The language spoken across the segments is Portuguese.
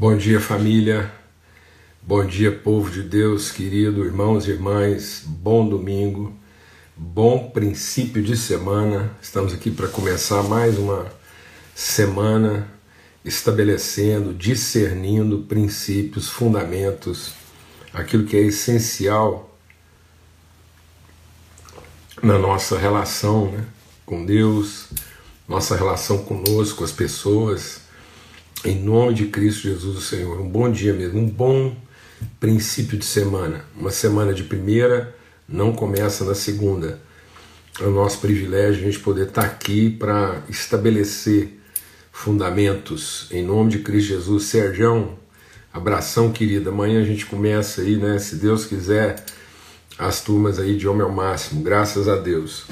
Bom dia, família. Bom dia, povo de Deus, querido, irmãos e irmãs. Bom domingo. Bom princípio de semana. Estamos aqui para começar mais uma semana estabelecendo, discernindo princípios, fundamentos, aquilo que é essencial na nossa relação né, com Deus, nossa relação conosco, as pessoas em nome de Cristo Jesus, o Senhor. Um bom dia mesmo, um bom princípio de semana. Uma semana de primeira não começa na segunda. É o nosso privilégio a gente poder estar aqui para estabelecer fundamentos em nome de Cristo Jesus. Serjão, abração querida. Amanhã a gente começa aí, né? Se Deus quiser, as turmas aí de homem ao máximo. Graças a Deus.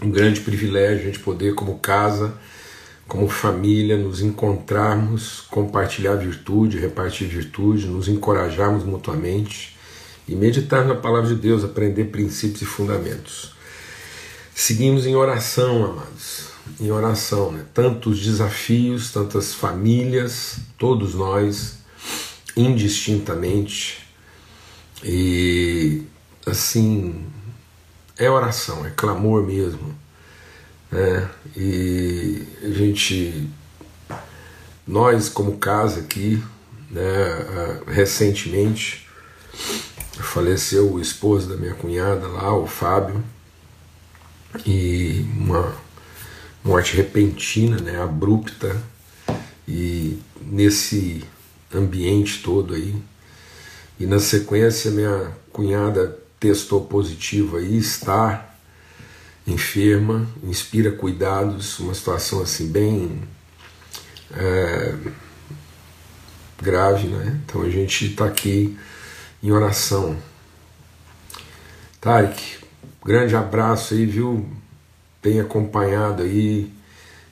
Um grande privilégio a gente poder, como casa, como família, nos encontrarmos, compartilhar virtude, repartir virtude, nos encorajarmos mutuamente e meditar na palavra de Deus, aprender princípios e fundamentos. Seguimos em oração, amados, em oração, né? Tantos desafios, tantas famílias, todos nós, indistintamente, e assim, é oração, é clamor mesmo né? E a gente, nós como casa aqui, né, recentemente faleceu o esposo da minha cunhada lá, o Fábio, e uma morte repentina, né, abrupta, e nesse ambiente todo aí. E na sequência minha cunhada testou positivo aí, está enferma, inspira cuidados, uma situação assim bem é, grave, né? Então a gente está aqui em oração. Tarek, grande abraço aí, viu? Tem acompanhado aí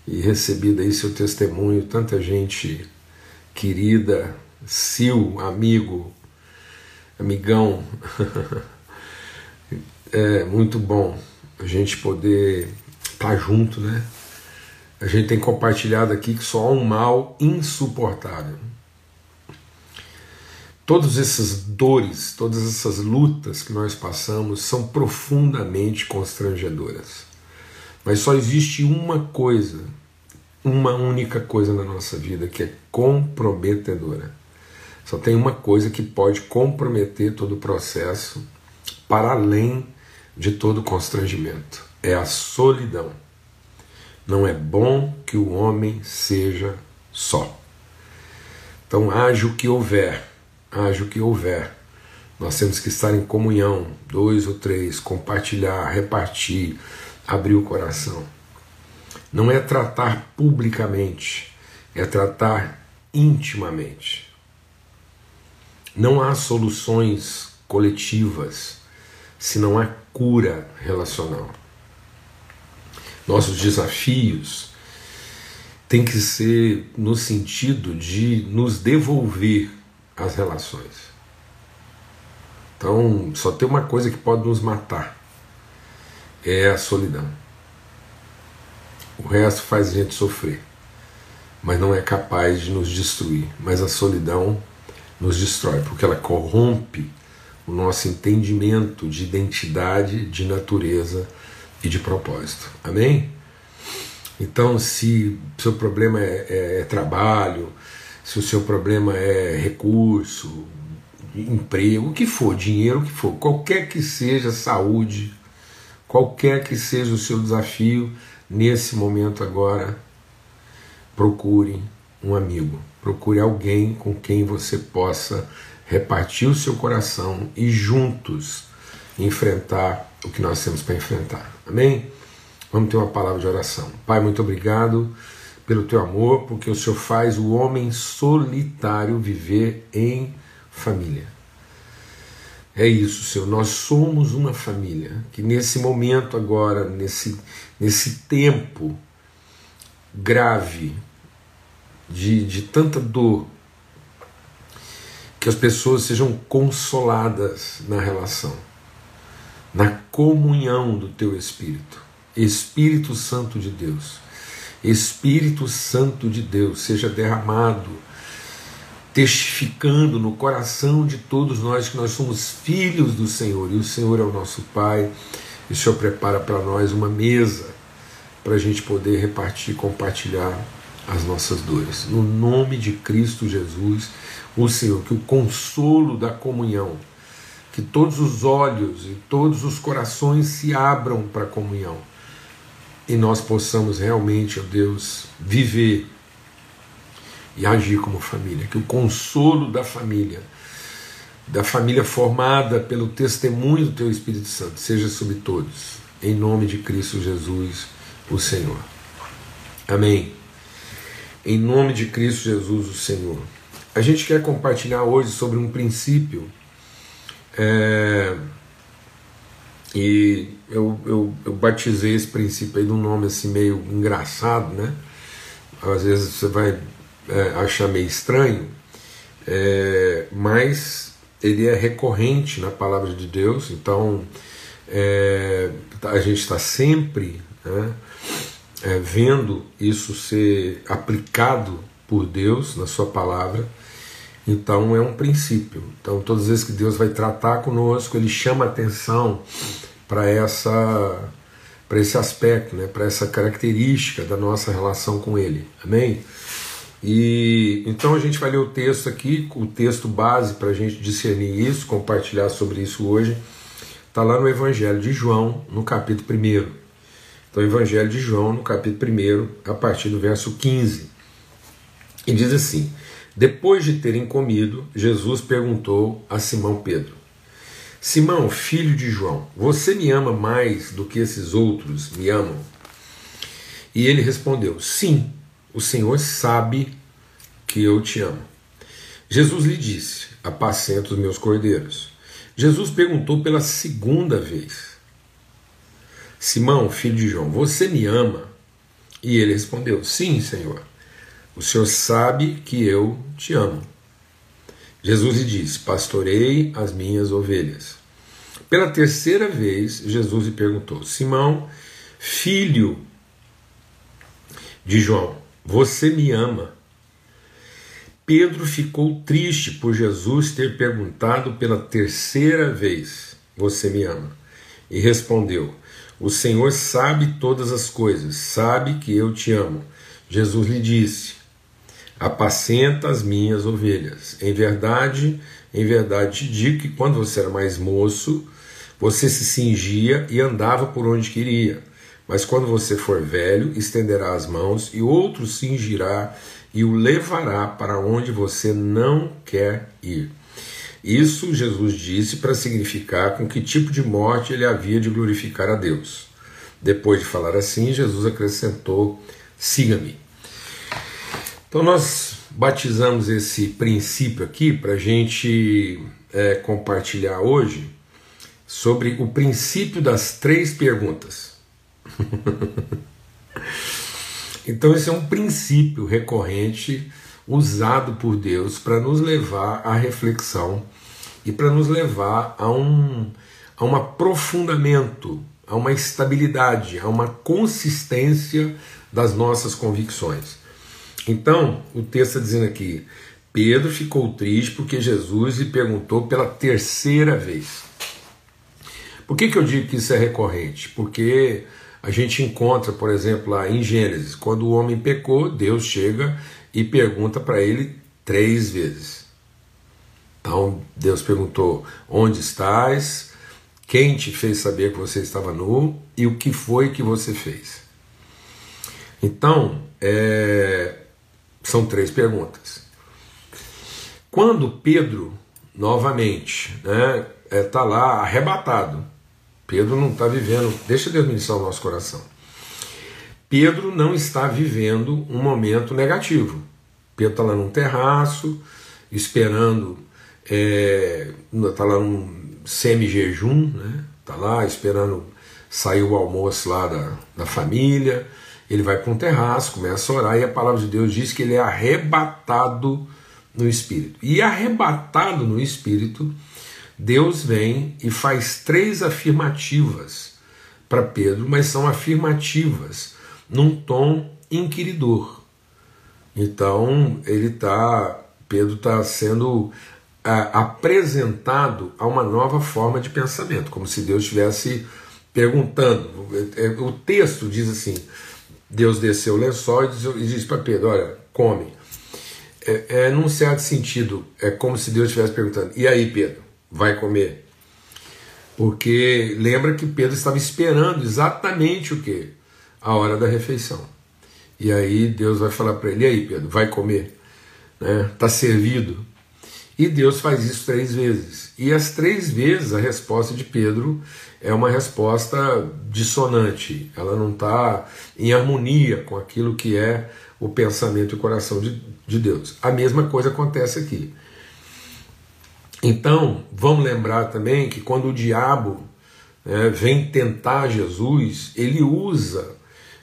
e recebido aí seu testemunho, tanta gente querida, Sil, amigo, amigão. é muito bom a gente poder estar tá junto, né? A gente tem compartilhado aqui que só há um mal insuportável. Todas essas dores, todas essas lutas que nós passamos são profundamente constrangedoras. Mas só existe uma coisa, uma única coisa na nossa vida que é comprometedora. Só tem uma coisa que pode comprometer todo o processo para além de todo constrangimento. É a solidão. Não é bom que o homem seja só. Então, haja o que houver, haja o que houver. Nós temos que estar em comunhão, dois ou três, compartilhar, repartir, abrir o coração. Não é tratar publicamente, é tratar intimamente. Não há soluções coletivas se não há cura relacional. Nossos desafios têm que ser no sentido de nos devolver as relações. Então, só tem uma coisa que pode nos matar: é a solidão. O resto faz a gente sofrer, mas não é capaz de nos destruir. Mas a solidão nos destrói, porque ela corrompe o nosso entendimento de identidade, de natureza e de propósito. Amém? Então, se o seu problema é, é, é trabalho, se o seu problema é recurso, emprego, o que for, dinheiro, o que for, qualquer que seja saúde, qualquer que seja o seu desafio, nesse momento agora, procure um amigo, procure alguém com quem você possa repartir o seu coração e juntos enfrentar o que nós temos para enfrentar. Amém? Vamos ter uma palavra de oração. Pai, muito obrigado pelo teu amor, porque o Senhor faz o homem solitário viver em família. É isso, Senhor. Nós somos uma família que nesse momento agora, nesse, nesse tempo grave de, de tanta dor, que as pessoas sejam consoladas na relação, na comunhão do teu Espírito. Espírito Santo de Deus, Espírito Santo de Deus, seja derramado testificando no coração de todos nós que nós somos filhos do Senhor e o Senhor é o nosso Pai. E o Senhor prepara para nós uma mesa para a gente poder repartir, compartilhar as nossas dores. No nome de Cristo Jesus, o Senhor, que o consolo da comunhão, que todos os olhos e todos os corações se abram para a comunhão e nós possamos realmente, ó Deus, viver e agir como família. Que o consolo da família, da família formada pelo testemunho do Teu Espírito Santo, seja sobre todos. Em nome de Cristo Jesus, o Senhor. Amém. Em nome de Cristo Jesus, o Senhor. A gente quer compartilhar hoje sobre um princípio. É, e eu, eu, eu, batizei esse princípio aí de um nome assim meio engraçado, né? Às vezes você vai é, achar meio estranho, é, mas ele é recorrente na palavra de Deus, então é, a gente está sempre né, é, vendo isso ser aplicado por Deus na Sua palavra. Então é um princípio. Então todas as vezes que Deus vai tratar conosco, Ele chama atenção para essa para esse aspecto, né, para essa característica da nossa relação com Ele. Amém? E então a gente vai ler o texto aqui, o texto base para a gente discernir isso, compartilhar sobre isso hoje, está lá no Evangelho de João, no capítulo 1. Então, Evangelho de João, no capítulo 1, a partir do verso 15. E diz assim: Depois de terem comido, Jesus perguntou a Simão Pedro: Simão, filho de João, você me ama mais do que esses outros me amam? E ele respondeu: Sim, o Senhor sabe que eu te amo. Jesus lhe disse: Apacenta os meus cordeiros. Jesus perguntou pela segunda vez: Simão, filho de João, você me ama? E ele respondeu: Sim, Senhor. O Senhor sabe que eu te amo. Jesus lhe disse: Pastorei as minhas ovelhas. Pela terceira vez, Jesus lhe perguntou: Simão, filho de João, você me ama? Pedro ficou triste por Jesus ter perguntado pela terceira vez: Você me ama? E respondeu: O Senhor sabe todas as coisas, sabe que eu te amo. Jesus lhe disse: Apacenta as minhas ovelhas. Em verdade, em verdade te digo que quando você era mais moço, você se cingia e andava por onde queria. Mas quando você for velho, estenderá as mãos e outro cingirá e o levará para onde você não quer ir. Isso Jesus disse para significar com que tipo de morte ele havia de glorificar a Deus. Depois de falar assim, Jesus acrescentou: siga-me. Então nós batizamos esse princípio aqui para a gente é, compartilhar hoje sobre o princípio das três perguntas. então, esse é um princípio recorrente usado por Deus para nos levar à reflexão e para nos levar a um, a um aprofundamento, a uma estabilidade, a uma consistência das nossas convicções. Então, o texto está dizendo aqui: Pedro ficou triste porque Jesus lhe perguntou pela terceira vez. Por que, que eu digo que isso é recorrente? Porque a gente encontra, por exemplo, lá em Gênesis, quando o homem pecou, Deus chega e pergunta para ele três vezes. Então Deus perguntou: Onde estás? Quem te fez saber que você estava nu? E o que foi que você fez? Então, é, são três perguntas. Quando Pedro, novamente, está né, é, tá lá arrebatado, Pedro não está vivendo, deixa Deus ministrar o nosso coração. Pedro não está vivendo um momento negativo. Pedro está lá num terraço, esperando, está é, tá lá num semi-jejum, né? Está lá esperando sair o almoço lá da, da família, ele vai para um terraço, começa a orar e a palavra de Deus diz que ele é arrebatado no espírito. E arrebatado no espírito, Deus vem e faz três afirmativas para Pedro, mas são afirmativas num tom inquiridor. Então ele está Pedro está sendo apresentado a uma nova forma de pensamento, como se Deus estivesse perguntando. É, o texto diz assim: Deus desceu o lençol e diz, e para Pedro: Olha, come. É, é, num certo sentido, é como se Deus estivesse perguntando: E aí, Pedro, vai comer? Porque lembra que Pedro estava esperando exatamente o que? A hora da refeição. E aí Deus vai falar para ele: E aí, Pedro, vai comer? Né? Tá servido. E Deus faz isso três vezes. E as três vezes a resposta de Pedro é uma resposta dissonante, ela não está em harmonia com aquilo que é o pensamento e o coração de, de Deus. A mesma coisa acontece aqui. Então, vamos lembrar também que quando o diabo né, vem tentar Jesus, ele usa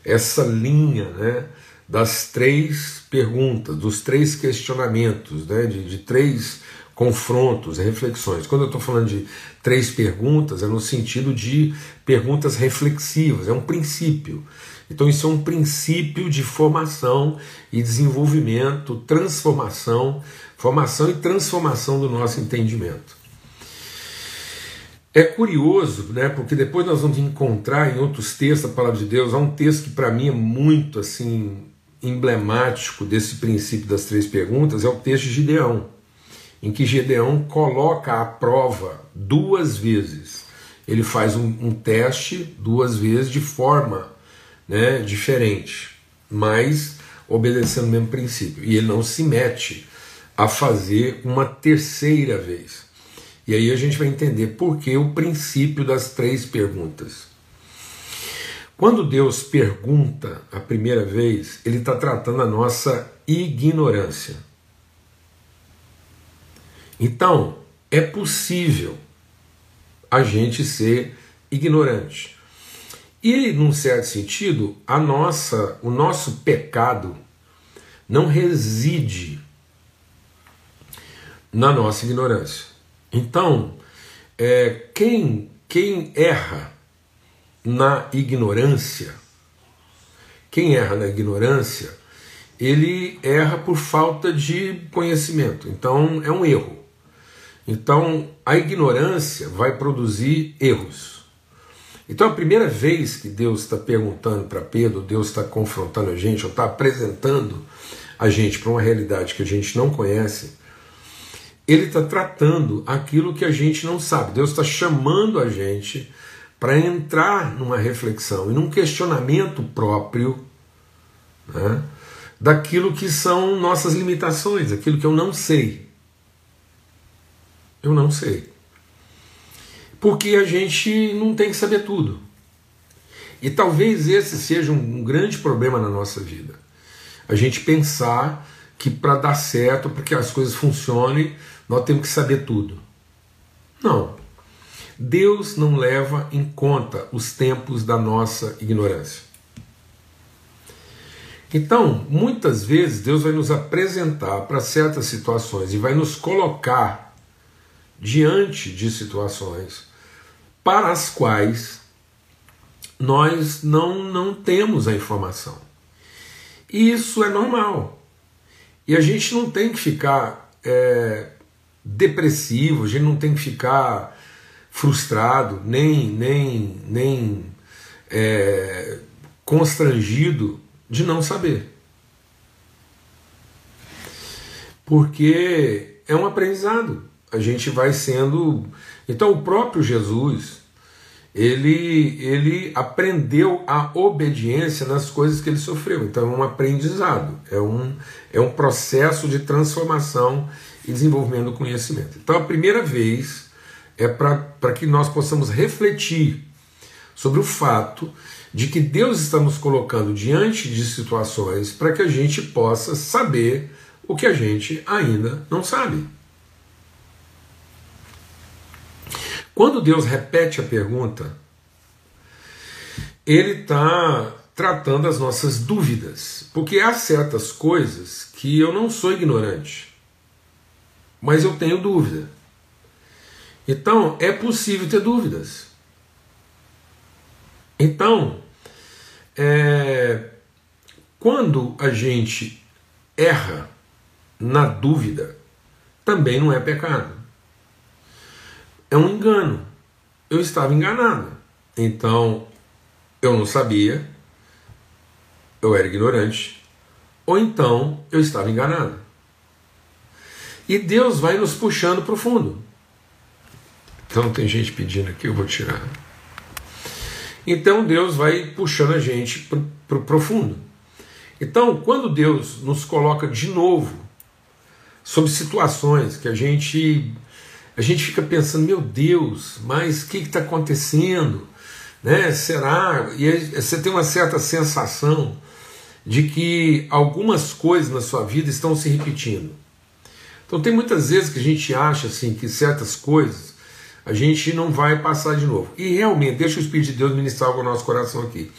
essa linha né, das três perguntas, dos três questionamentos, né, de, de três confrontos, reflexões. Quando eu estou falando de três perguntas, é no sentido de perguntas reflexivas, é um princípio. Então, isso é um princípio de formação e desenvolvimento, transformação, formação e transformação do nosso entendimento. É curioso, né, porque depois nós vamos encontrar em outros textos a palavra de Deus, há um texto que para mim é muito assim emblemático desse princípio das três perguntas, é o texto de Gideão em que Gedeão coloca à prova duas vezes. Ele faz um, um teste duas vezes de forma né, diferente, mas obedecendo o mesmo princípio. E ele não se mete a fazer uma terceira vez. E aí a gente vai entender por que o princípio das três perguntas. Quando Deus pergunta a primeira vez, Ele está tratando a nossa ignorância. Então, é possível a gente ser ignorante. E, num certo sentido, a nossa, o nosso pecado não reside na nossa ignorância. Então, é, quem, quem erra na ignorância, quem erra na ignorância, ele erra por falta de conhecimento. Então, é um erro. Então, a ignorância vai produzir erros. Então, a primeira vez que Deus está perguntando para Pedro, Deus está confrontando a gente, ou está apresentando a gente para uma realidade que a gente não conhece, ele está tratando aquilo que a gente não sabe. Deus está chamando a gente para entrar numa reflexão e num questionamento próprio né, daquilo que são nossas limitações, aquilo que eu não sei. Eu não sei. Porque a gente não tem que saber tudo. E talvez esse seja um grande problema na nossa vida. A gente pensar que para dar certo, para que as coisas funcionem, nós temos que saber tudo. Não. Deus não leva em conta os tempos da nossa ignorância. Então, muitas vezes Deus vai nos apresentar para certas situações e vai nos colocar diante de situações para as quais nós não, não temos a informação. E isso é normal. E a gente não tem que ficar é, depressivo, a gente não tem que ficar frustrado, nem, nem, nem é, constrangido de não saber. Porque é um aprendizado a gente vai sendo. Então, o próprio Jesus, ele, ele aprendeu a obediência nas coisas que ele sofreu. Então, é um aprendizado, é um, é um processo de transformação e desenvolvimento do conhecimento. Então, a primeira vez é para que nós possamos refletir sobre o fato de que Deus está nos colocando diante de situações para que a gente possa saber o que a gente ainda não sabe. Quando Deus repete a pergunta, Ele está tratando as nossas dúvidas, porque há certas coisas que eu não sou ignorante, mas eu tenho dúvida. Então é possível ter dúvidas. Então, é, quando a gente erra na dúvida também não é pecado. É um engano. Eu estava enganado. Então, eu não sabia, eu era ignorante, ou então eu estava enganado. E Deus vai nos puxando para o fundo. Então tem gente pedindo aqui, eu vou tirar. Então Deus vai puxando a gente para o profundo. Então, quando Deus nos coloca de novo sobre situações que a gente a gente fica pensando, meu Deus, mas o que está acontecendo? Né? Será? E você tem uma certa sensação de que algumas coisas na sua vida estão se repetindo. Então tem muitas vezes que a gente acha assim que certas coisas a gente não vai passar de novo. E realmente, deixa o Espírito de Deus ministrar algo no nosso coração aqui.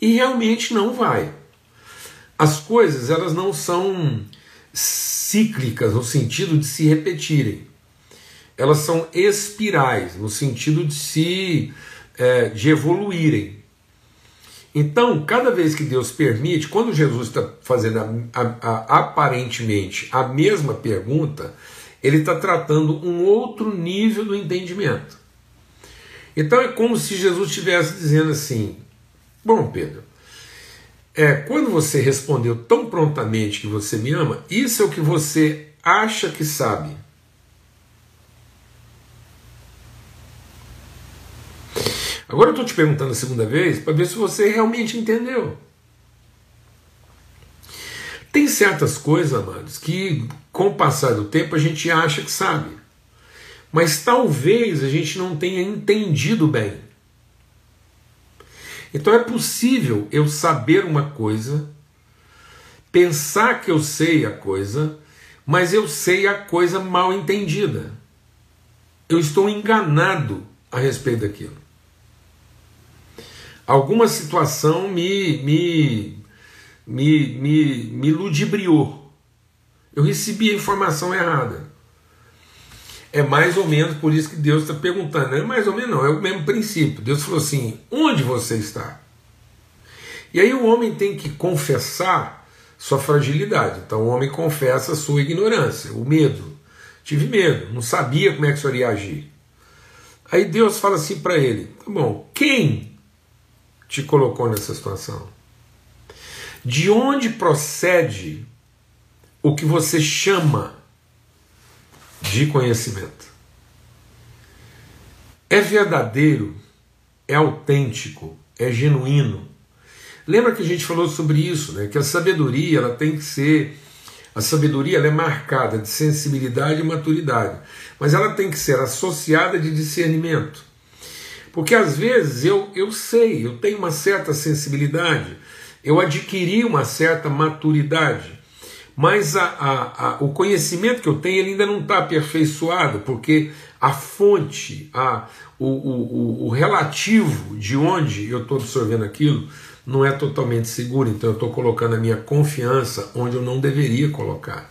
E realmente não vai. As coisas, elas não são cíclicas no sentido de se repetirem. Elas são espirais no sentido de se é, de evoluírem. Então, cada vez que Deus permite, quando Jesus está fazendo a, a, a, aparentemente a mesma pergunta, ele está tratando um outro nível do entendimento. Então é como se Jesus estivesse dizendo assim: Bom, Pedro, é, quando você respondeu tão prontamente que você me ama, isso é o que você acha que sabe. Agora eu estou te perguntando a segunda vez para ver se você realmente entendeu. Tem certas coisas, amados, que com o passar do tempo a gente acha que sabe, mas talvez a gente não tenha entendido bem. Então é possível eu saber uma coisa, pensar que eu sei a coisa, mas eu sei a coisa mal entendida. Eu estou enganado a respeito daquilo. Alguma situação me, me, me, me, me ludibriou. Eu recebi a informação errada. É mais ou menos por isso que Deus está perguntando. É mais ou menos, não, é o mesmo princípio. Deus falou assim: onde você está? E aí o homem tem que confessar sua fragilidade. Então o homem confessa a sua ignorância, o medo. Tive medo, não sabia como é que isso iria agir. Aí Deus fala assim para ele: tá bom, quem te colocou nessa situação? De onde procede o que você chama de conhecimento? É verdadeiro, é autêntico, é genuíno. Lembra que a gente falou sobre isso, né? Que a sabedoria ela tem que ser a sabedoria é marcada de sensibilidade e maturidade, mas ela tem que ser associada de discernimento. Porque às vezes eu, eu sei, eu tenho uma certa sensibilidade, eu adquiri uma certa maturidade, mas a, a, a, o conhecimento que eu tenho ele ainda não está aperfeiçoado, porque a fonte, a, o, o, o relativo de onde eu estou absorvendo aquilo não é totalmente seguro, então eu estou colocando a minha confiança onde eu não deveria colocar.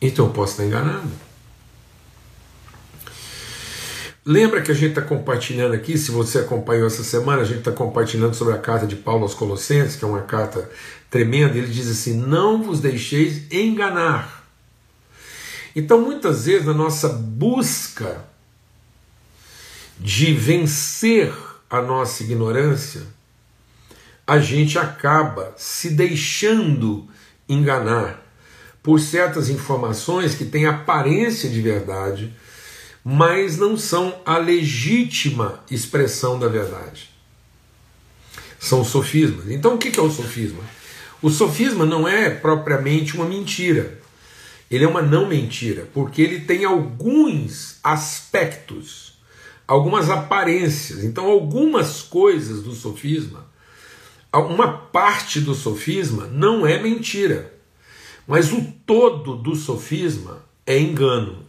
Então eu posso estar enganado. Lembra que a gente está compartilhando aqui, se você acompanhou essa semana, a gente está compartilhando sobre a carta de Paulo aos Colossenses, que é uma carta tremenda, ele diz assim: Não vos deixeis enganar. Então, muitas vezes, na nossa busca de vencer a nossa ignorância, a gente acaba se deixando enganar por certas informações que têm aparência de verdade mas não são a legítima expressão da verdade. São sofismas. Então o que é o sofisma? O sofisma não é propriamente uma mentira. Ele é uma não mentira, porque ele tem alguns aspectos, algumas aparências. Então, algumas coisas do sofisma, uma parte do sofisma não é mentira, mas o todo do sofisma é engano.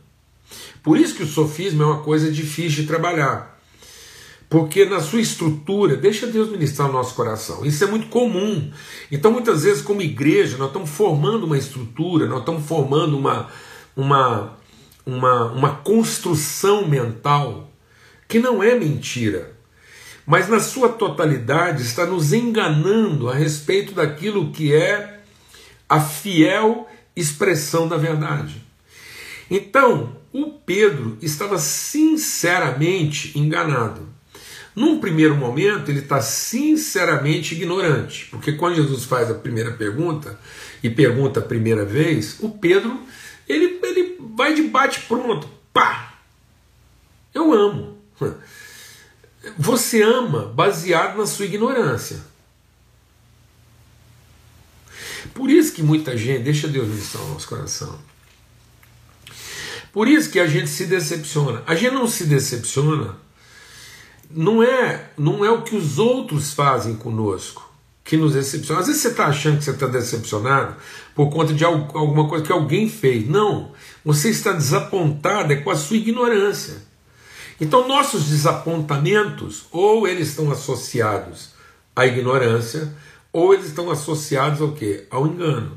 Por isso que o sofisma é uma coisa difícil de trabalhar. Porque na sua estrutura, deixa Deus ministrar o nosso coração. Isso é muito comum. Então, muitas vezes, como igreja, nós estamos formando uma estrutura, nós estamos formando uma, uma, uma, uma construção mental que não é mentira, mas na sua totalidade está nos enganando a respeito daquilo que é a fiel expressão da verdade. Então, o Pedro estava sinceramente enganado. Num primeiro momento, ele está sinceramente ignorante, porque quando Jesus faz a primeira pergunta e pergunta a primeira vez, o Pedro ele, ele vai de bate pronto, pá! Eu amo. Você ama baseado na sua ignorância. Por isso que muita gente, deixa Deus ministrar o nosso coração. Por isso que a gente se decepciona. A gente não se decepciona não é, não é o que os outros fazem conosco que nos decepciona. Às vezes você está achando que você está decepcionado por conta de alguma coisa que alguém fez. Não, você está desapontado é com a sua ignorância. Então, nossos desapontamentos, ou eles estão associados à ignorância, ou eles estão associados ao quê? Ao engano,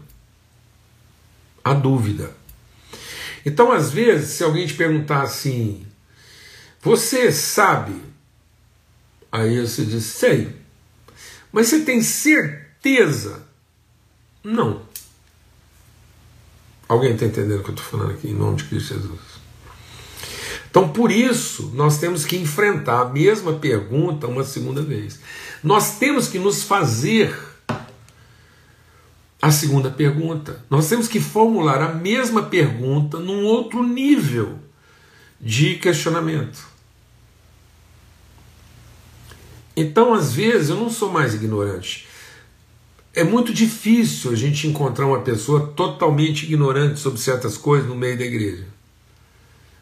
à dúvida. Então, às vezes, se alguém te perguntar assim, você sabe Aí você diz, sei. Mas você tem certeza? Não. Alguém está entendendo o que eu estou falando aqui, em nome de Cristo Jesus? Então, por isso, nós temos que enfrentar a mesma pergunta uma segunda vez. Nós temos que nos fazer a segunda pergunta. Nós temos que formular a mesma pergunta num outro nível de questionamento. Então, às vezes, eu não sou mais ignorante. É muito difícil a gente encontrar uma pessoa totalmente ignorante sobre certas coisas no meio da igreja.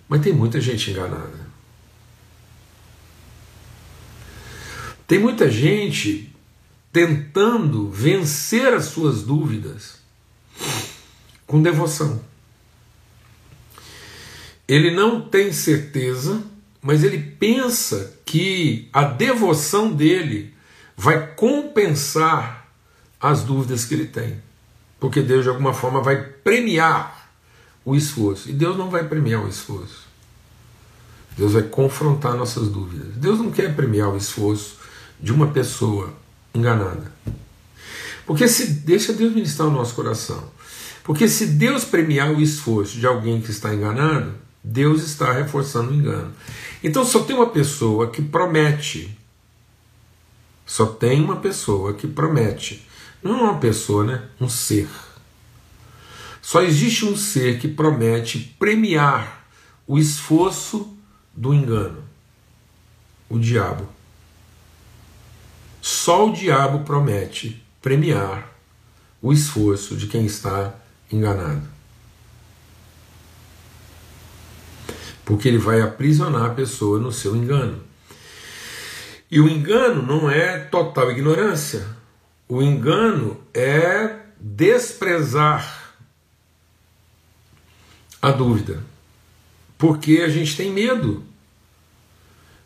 Mas tem muita gente enganada. Tem muita gente tentando vencer as suas dúvidas com devoção. Ele não tem certeza mas ele pensa que a devoção dele vai compensar as dúvidas que ele tem. Porque Deus, de alguma forma, vai premiar o esforço. E Deus não vai premiar o esforço. Deus vai confrontar nossas dúvidas. Deus não quer premiar o esforço de uma pessoa enganada. Porque se deixa Deus ministrar o nosso coração. Porque se Deus premiar o esforço de alguém que está enganado, Deus está reforçando o engano. Então só tem uma pessoa que promete. Só tem uma pessoa que promete. Não é uma pessoa, né? Um ser. Só existe um ser que promete premiar o esforço do engano. O diabo. Só o diabo promete premiar o esforço de quem está enganado. porque ele vai aprisionar a pessoa no seu engano. E o engano não é total ignorância. O engano é desprezar a dúvida. Porque a gente tem medo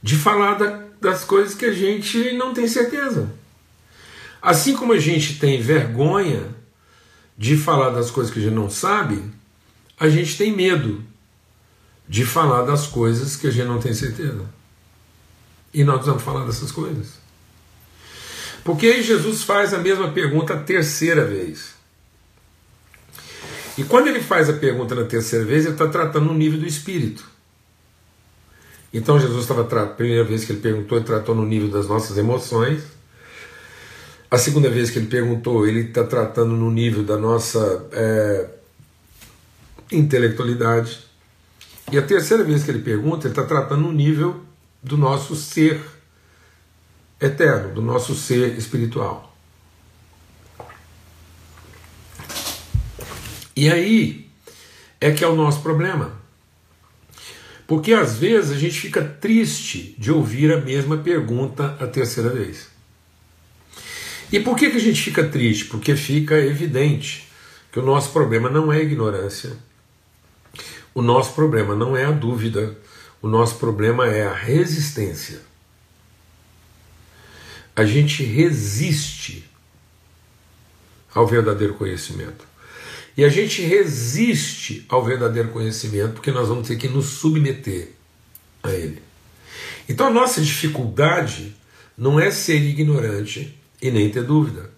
de falar da, das coisas que a gente não tem certeza. Assim como a gente tem vergonha de falar das coisas que a gente não sabe, a gente tem medo de falar das coisas que a gente não tem certeza. E nós vamos falar dessas coisas. Porque aí Jesus faz a mesma pergunta a terceira vez. E quando ele faz a pergunta na terceira vez, ele está tratando no nível do espírito. Então Jesus estava a primeira vez que ele perguntou, ele tratou no nível das nossas emoções. A segunda vez que ele perguntou, ele está tratando no nível da nossa é, intelectualidade. E a terceira vez que ele pergunta, ele está tratando no nível do nosso ser eterno, do nosso ser espiritual. E aí é que é o nosso problema. Porque às vezes a gente fica triste de ouvir a mesma pergunta a terceira vez. E por que, que a gente fica triste? Porque fica evidente que o nosso problema não é ignorância, o nosso problema não é a dúvida, o nosso problema é a resistência. A gente resiste ao verdadeiro conhecimento. E a gente resiste ao verdadeiro conhecimento porque nós vamos ter que nos submeter a ele. Então a nossa dificuldade não é ser ignorante e nem ter dúvida.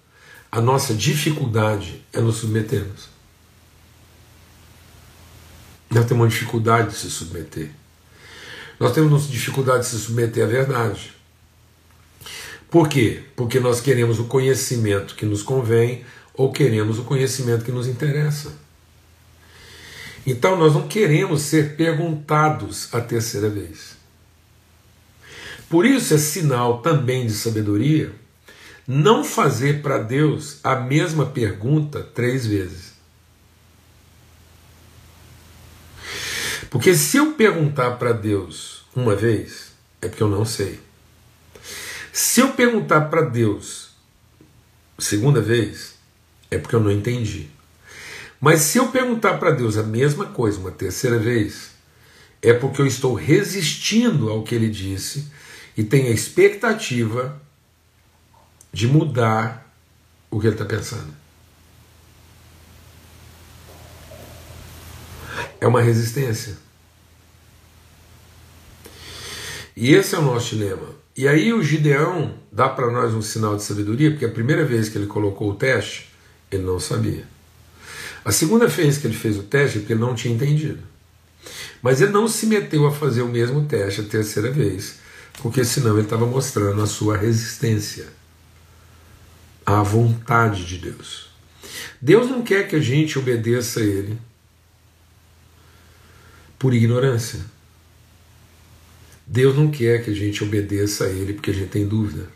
A nossa dificuldade é nos submetermos. Nós temos uma dificuldade de se submeter. Nós temos dificuldade de se submeter à verdade. Por quê? Porque nós queremos o conhecimento que nos convém ou queremos o conhecimento que nos interessa. Então nós não queremos ser perguntados a terceira vez. Por isso é sinal também de sabedoria não fazer para Deus a mesma pergunta três vezes. Porque se eu perguntar para Deus uma vez, é porque eu não sei. Se eu perguntar para Deus segunda vez, é porque eu não entendi. Mas se eu perguntar para Deus a mesma coisa uma terceira vez, é porque eu estou resistindo ao que ele disse e tenho a expectativa de mudar o que ele está pensando. É uma resistência. E esse é o nosso dilema. E aí o Gideão dá para nós um sinal de sabedoria, porque a primeira vez que ele colocou o teste, ele não sabia. A segunda vez que ele fez o teste, é porque ele não tinha entendido. Mas ele não se meteu a fazer o mesmo teste a terceira vez, porque senão ele estava mostrando a sua resistência à vontade de Deus. Deus não quer que a gente obedeça a Ele por ignorância. Deus não quer que a gente obedeça a Ele porque a gente tem dúvida.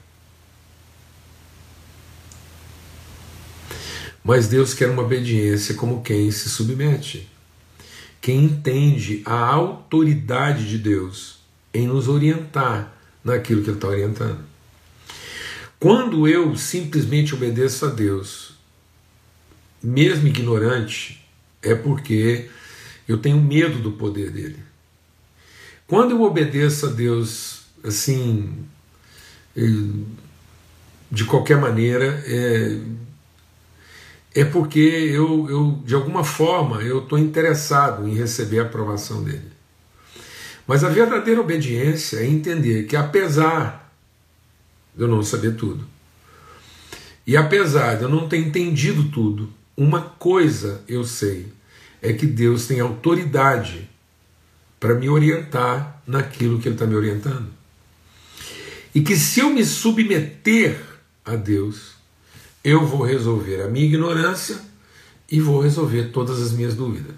Mas Deus quer uma obediência como quem se submete, quem entende a autoridade de Deus em nos orientar naquilo que Ele está orientando. Quando eu simplesmente obedeço a Deus, mesmo ignorante, é porque eu tenho medo do poder dele. Quando eu obedeço a Deus assim, de qualquer maneira, é, é porque eu, eu, de alguma forma, eu estou interessado em receber a aprovação dele. Mas a verdadeira obediência é entender que, apesar de eu não saber tudo. E apesar de eu não ter entendido tudo, uma coisa eu sei: é que Deus tem autoridade para me orientar naquilo que Ele está me orientando. E que se eu me submeter a Deus, eu vou resolver a minha ignorância e vou resolver todas as minhas dúvidas.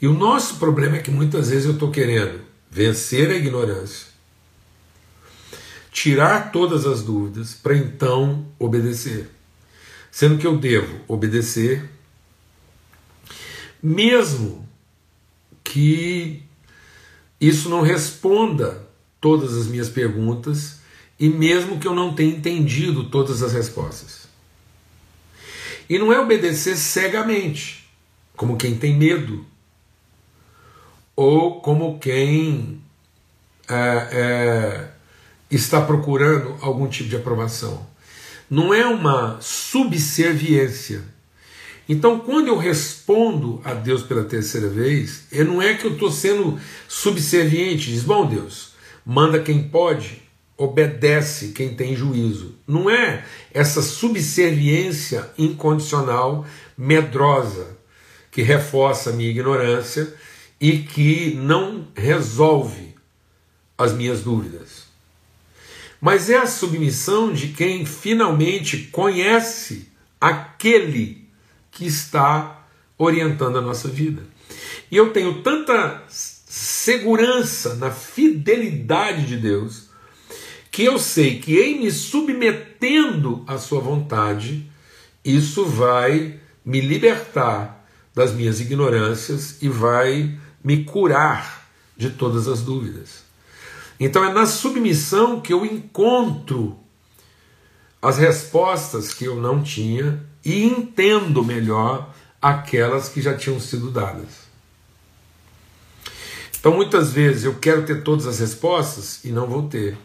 E o nosso problema é que muitas vezes eu estou querendo vencer a ignorância tirar todas as dúvidas para então obedecer. Sendo que eu devo obedecer, mesmo que isso não responda todas as minhas perguntas e mesmo que eu não tenha entendido todas as respostas. E não é obedecer cegamente, como quem tem medo, ou como quem é, é, está procurando algum tipo de aprovação. Não é uma subserviência. Então, quando eu respondo a Deus pela terceira vez, não é que eu estou sendo subserviente, diz, bom Deus, manda quem pode, obedece quem tem juízo. Não é essa subserviência incondicional, medrosa, que reforça a minha ignorância e que não resolve as minhas dúvidas mas é a submissão de quem finalmente conhece aquele que está orientando a nossa vida. E eu tenho tanta segurança na fidelidade de Deus que eu sei que em me submetendo à sua vontade, isso vai me libertar das minhas ignorâncias e vai me curar de todas as dúvidas. Então é na submissão que eu encontro as respostas que eu não tinha e entendo melhor aquelas que já tinham sido dadas. Então muitas vezes eu quero ter todas as respostas e não vou ter.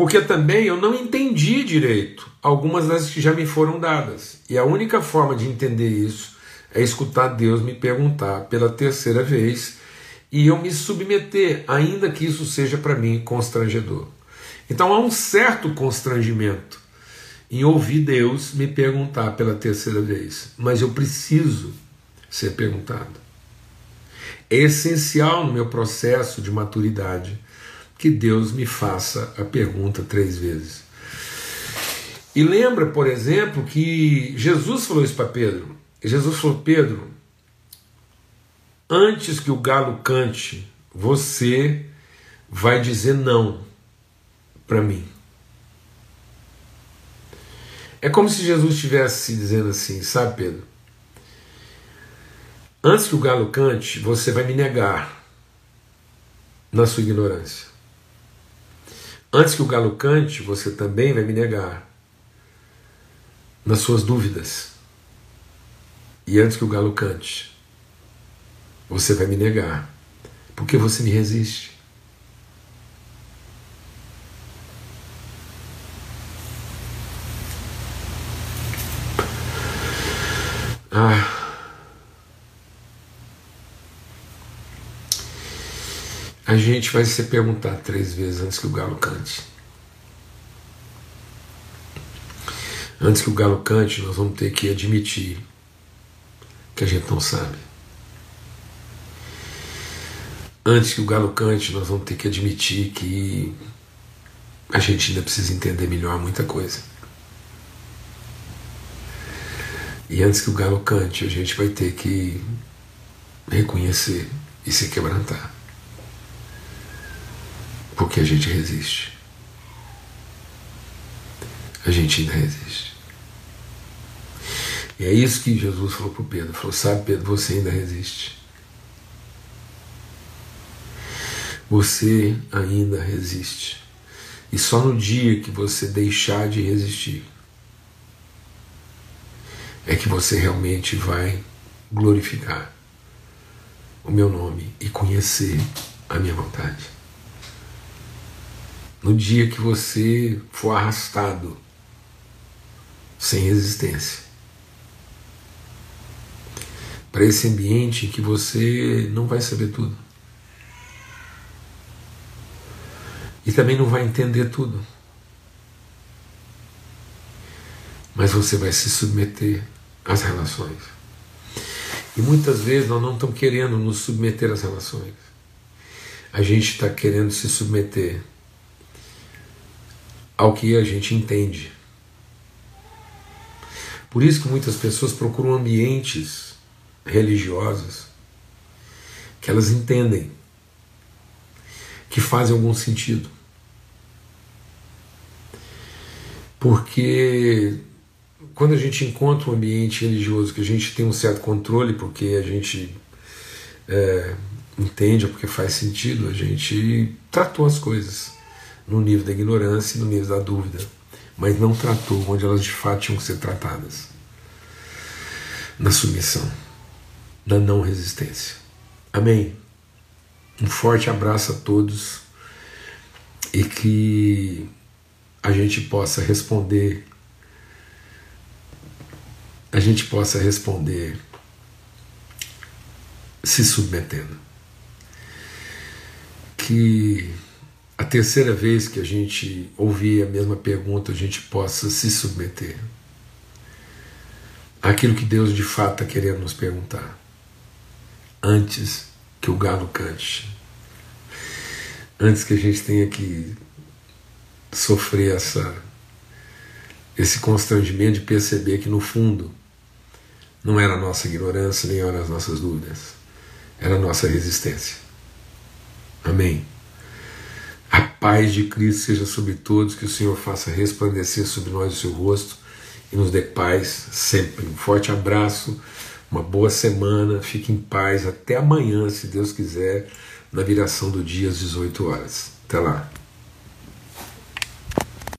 Porque também eu não entendi direito algumas das que já me foram dadas. E a única forma de entender isso é escutar Deus me perguntar pela terceira vez e eu me submeter, ainda que isso seja para mim constrangedor. Então há um certo constrangimento em ouvir Deus me perguntar pela terceira vez, mas eu preciso ser perguntado. É essencial no meu processo de maturidade que Deus me faça a pergunta três vezes. E lembra, por exemplo, que Jesus falou isso para Pedro. Jesus falou: Pedro, antes que o galo cante, você vai dizer não para mim. É como se Jesus estivesse dizendo assim, sabe, Pedro? Antes que o galo cante, você vai me negar na sua ignorância. Antes que o galo cante, você também vai me negar nas suas dúvidas. E antes que o galo cante, você vai me negar, porque você me resiste. Ah. A gente vai se perguntar três vezes antes que o galo cante. Antes que o galo cante, nós vamos ter que admitir que a gente não sabe. Antes que o galo cante, nós vamos ter que admitir que a gente ainda precisa entender melhor muita coisa. E antes que o galo cante, a gente vai ter que reconhecer e se quebrantar. Porque a gente resiste. A gente ainda resiste. E é isso que Jesus falou para Pedro: falou, sabe, Pedro, você ainda resiste. Você ainda resiste. E só no dia que você deixar de resistir é que você realmente vai glorificar o meu nome e conhecer a minha vontade. No dia que você for arrastado sem resistência para esse ambiente que você não vai saber tudo e também não vai entender tudo. Mas você vai se submeter às relações. E muitas vezes nós não estamos querendo nos submeter às relações. A gente está querendo se submeter ao que a gente entende. Por isso que muitas pessoas procuram ambientes religiosos que elas entendem, que fazem algum sentido. Porque quando a gente encontra um ambiente religioso que a gente tem um certo controle, porque a gente é, entende, porque faz sentido, a gente tratou as coisas no nível da ignorância e no nível da dúvida, mas não tratou onde elas de fato tinham que ser tratadas na submissão, na não resistência. Amém? Um forte abraço a todos e que a gente possa responder a gente possa responder se submetendo. Que a terceira vez que a gente ouvir a mesma pergunta, a gente possa se submeter àquilo que Deus de fato está querendo nos perguntar, antes que o galo cante, antes que a gente tenha que sofrer essa, esse constrangimento de perceber que no fundo não era a nossa ignorância, nem eram as nossas dúvidas, era a nossa resistência. Amém. A paz de Cristo seja sobre todos, que o Senhor faça resplandecer sobre nós o seu rosto e nos dê paz sempre. Um forte abraço, uma boa semana, fique em paz até amanhã, se Deus quiser, na viração do dia às 18 horas. Até lá.